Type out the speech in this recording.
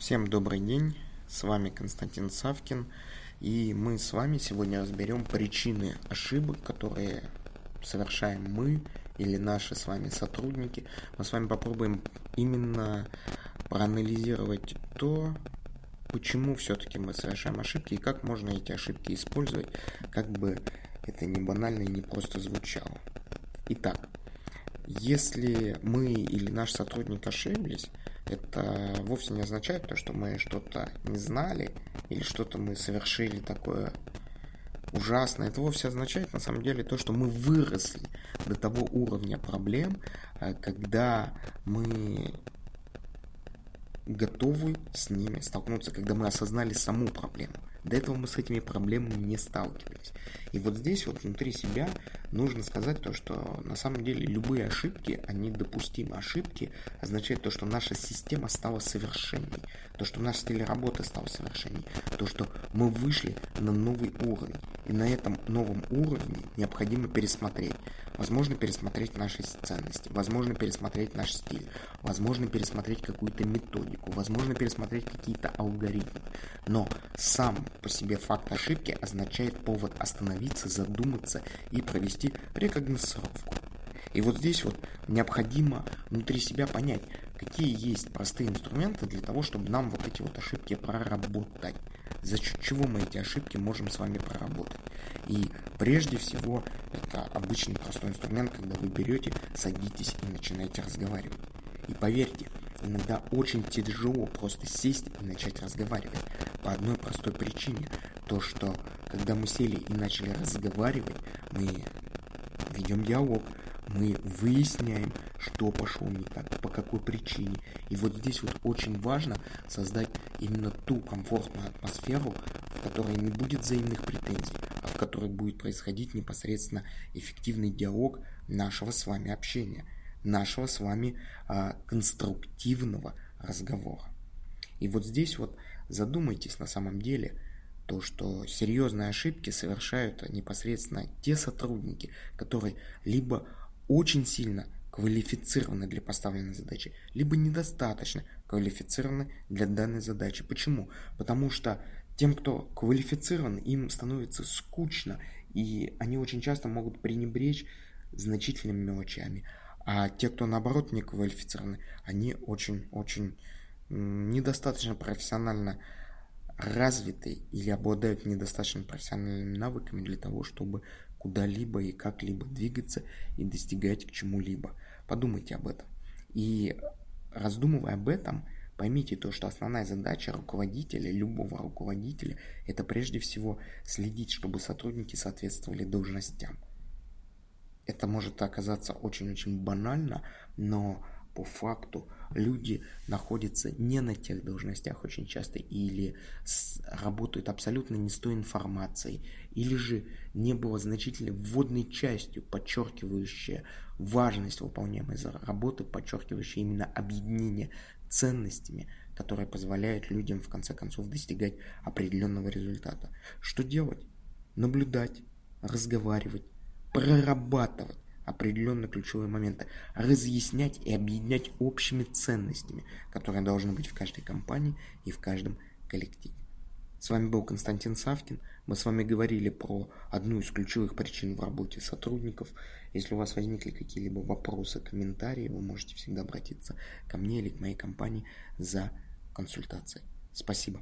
Всем добрый день, с вами Константин Савкин, и мы с вами сегодня разберем причины ошибок, которые совершаем мы или наши с вами сотрудники. Мы с вами попробуем именно проанализировать то, почему все-таки мы совершаем ошибки и как можно эти ошибки использовать, как бы это не банально и не просто звучало. Итак, если мы или наш сотрудник ошиблись, это вовсе не означает то, что мы что-то не знали или что-то мы совершили такое ужасное. Это вовсе означает на самом деле то, что мы выросли до того уровня проблем, э, когда мы готовы с ними столкнуться, когда мы осознали саму проблему. До этого мы с этими проблемами не сталкивались. И вот здесь вот внутри себя нужно сказать то, что на самом деле любые ошибки, они допустимы. Ошибки означают то, что наша система стала совершенней, то, что наш стиль работы стал совершенней, то, что мы вышли на новый уровень. И на этом новом уровне необходимо пересмотреть. Возможно, пересмотреть наши ценности, возможно, пересмотреть наш стиль, возможно, пересмотреть какую-то методику, возможно, пересмотреть какие-то алгоритмы. Но сам по себе факт ошибки означает повод остановиться, задуматься и провести рекогносцировку. И вот здесь вот необходимо внутри себя понять, какие есть простые инструменты для того, чтобы нам вот эти вот ошибки проработать. За счет чего мы эти ошибки можем с вами проработать. И прежде всего, это обычный простой инструмент, когда вы берете, садитесь и начинаете разговаривать. И поверьте, иногда очень тяжело просто сесть и начать разговаривать. По одной простой причине. То, что когда мы сели и начали разговаривать, мы ведем диалог, мы выясняем, что пошло не так, по какой причине. И вот здесь вот очень важно создать именно ту комфортную атмосферу, в которой не будет взаимных претензий, а в которой будет происходить непосредственно эффективный диалог нашего с вами общения, нашего с вами а, конструктивного разговора. И вот здесь вот задумайтесь на самом деле, то, что серьезные ошибки совершают непосредственно те сотрудники, которые либо очень сильно квалифицированы для поставленной задачи, либо недостаточно квалифицированы для данной задачи. Почему? Потому что тем, кто квалифицирован, им становится скучно, и они очень часто могут пренебречь значительными мелочами. А те, кто наоборот не квалифицированы, они очень-очень недостаточно профессионально развиты или обладают недостаточно профессиональными навыками для того, чтобы куда-либо и как-либо двигаться и достигать к чему-либо. Подумайте об этом. И раздумывая об этом, поймите то, что основная задача руководителя, любого руководителя, это прежде всего следить, чтобы сотрудники соответствовали должностям. Это может оказаться очень-очень банально, но по факту люди находятся не на тех должностях очень часто или с, работают абсолютно не с той информацией, или же не было значительной вводной частью, подчеркивающей важность выполняемой работы, подчеркивающей именно объединение ценностями, которые позволяют людям в конце концов достигать определенного результата. Что делать? Наблюдать, разговаривать, прорабатывать определенные ключевые моменты, разъяснять и объединять общими ценностями, которые должны быть в каждой компании и в каждом коллективе. С вами был Константин Савкин. Мы с вами говорили про одну из ключевых причин в работе сотрудников. Если у вас возникли какие-либо вопросы, комментарии, вы можете всегда обратиться ко мне или к моей компании за консультацией. Спасибо.